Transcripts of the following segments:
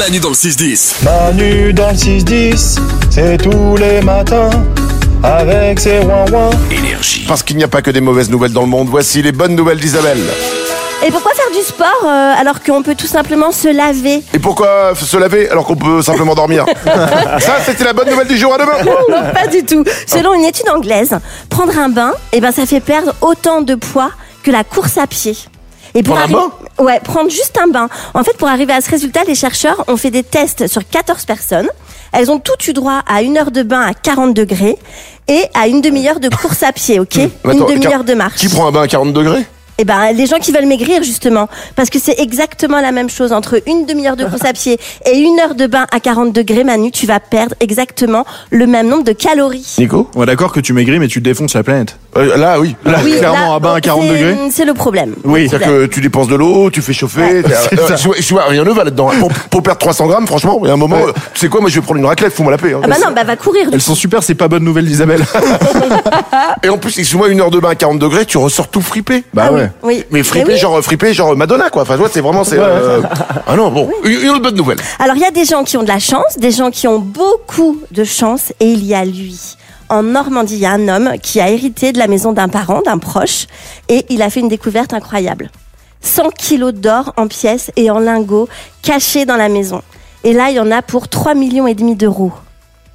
Manu dans le 6-10. Manu dans le 6-10, c'est tous les matins avec ses ouin Énergie. Parce qu'il n'y a pas que des mauvaises nouvelles dans le monde, voici les bonnes nouvelles d'Isabelle. Et pourquoi faire du sport euh, alors qu'on peut tout simplement se laver? Et pourquoi se laver alors qu'on peut simplement dormir? Ça, c'était la bonne nouvelle du jour à demain. Non, pas du tout. Selon une étude anglaise, prendre un bain, eh ben, ça fait perdre autant de poids que la course à pied. Et pour Prendre un arri- Ouais, prendre juste un bain. En fait, pour arriver à ce résultat, les chercheurs ont fait des tests sur 14 personnes. Elles ont toutes eu droit à une heure de bain à 40 degrés et à une demi-heure de course à pied, ok? Une Attends, demi-heure de marche. Qui prend un bain à 40 degrés? Eh ben, les gens qui veulent maigrir, justement. Parce que c'est exactement la même chose. Entre une demi-heure de course à pied et une heure de bain à 40 degrés, Manu, tu vas perdre exactement le même nombre de calories. Nico? On est d'accord que tu maigris, mais tu défonces la planète. Euh, Là, oui. Là, Oui, clairement, là, à bain à 40 c'est- degrés. C'est le problème. Oui. C'est-à-dire que tu dépenses de l'eau, tu fais chauffer. euh, ça. je vois- je vois, rien ne va là-dedans. Pour, pour perdre 300 grammes, franchement, il y a un moment, Ouais. euh, tu sais quoi, moi je vais prendre une raclette, fous-moi la paix. hein. Ah bah non, bah va courir. Elles sont super, c'est pas bonne nouvelle d'Isabelle. Et en plus, excuse-moi, une heure de bain à 40 degrés, tu ressors tout fripé. bah Ah oui, ouais. Oui. Mais fripé, oui. genre fripé, genre Madonna, quoi. Enfin, tu vois, c'est vraiment, c'est. euh, Ah non, bon, une, une autre bonne nouvelle. Alors il y a des gens qui ont de la chance, des gens qui ont beaucoup de chance, et il y a lui. En Normandie, il y a un homme qui a hérité de la maison d'un parent, d'un proche, et il a fait une découverte incroyable. 100 kilos d'or en pièces et en lingots cachés dans la maison. Et là, il y en a pour 3 millions et demi d'euros.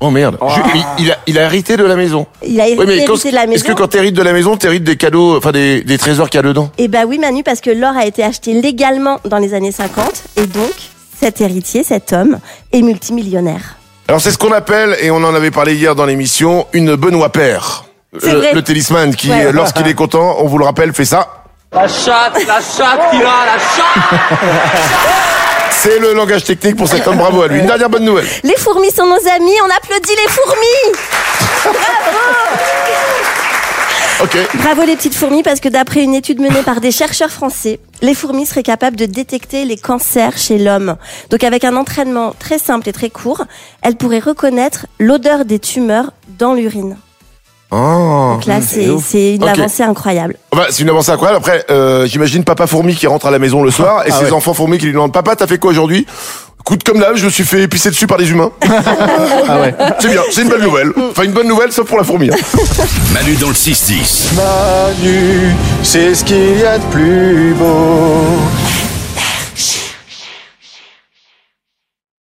Oh merde. Je- il, il a, il a hérité de la maison. Il a hérité, Oui, mais quand- hérité de la est-ce maison. que quand t'hérites de la maison, t'hérites des cadeaux, enfin des, des trésors qu'il y a dedans? Eh ben oui, Manu, parce que l'or a été acheté légalement dans les années 50, et donc cet héritier, cet homme, est multimillionnaire. Alors c'est ce qu'on appelle, et on en avait parlé hier dans l'émission, une Benoît Père. Le, le talisman qui, Ouais. lorsqu'il est content, on vous le rappelle, fait ça. La chatte, la chatte la chatte C'est le langage technique pour cet homme, bravo à lui. Une dernière bonne nouvelle. Les fourmis sont nos amis, on applaudit les fourmis Ok. Bravo les petites fourmis parce que d'après une étude menée par des chercheurs français, les fourmis seraient capables de détecter les cancers chez l'homme. Donc avec un entraînement très simple et très court, elles pourraient reconnaître l'odeur des tumeurs dans l'urine. Oh. Donc là, c'est c'est une avancée incroyable. Bah, c'est une avancée incroyable. Après, euh, j'imagine papa fourmi qui rentre à la maison le soir et Ah ses ouais. enfants fourmis qui lui demandent Papa, t'as fait quoi aujourd'hui? Écoute, comme d'hab, je me suis fait épicer dessus par des humains. Ah ouais. C'est bien, c'est une belle nouvelle. Enfin, une bonne nouvelle, sauf pour la fourmi. hein. Manu dans le 6-10. Manu, c'est ce qu'il y a de plus beau.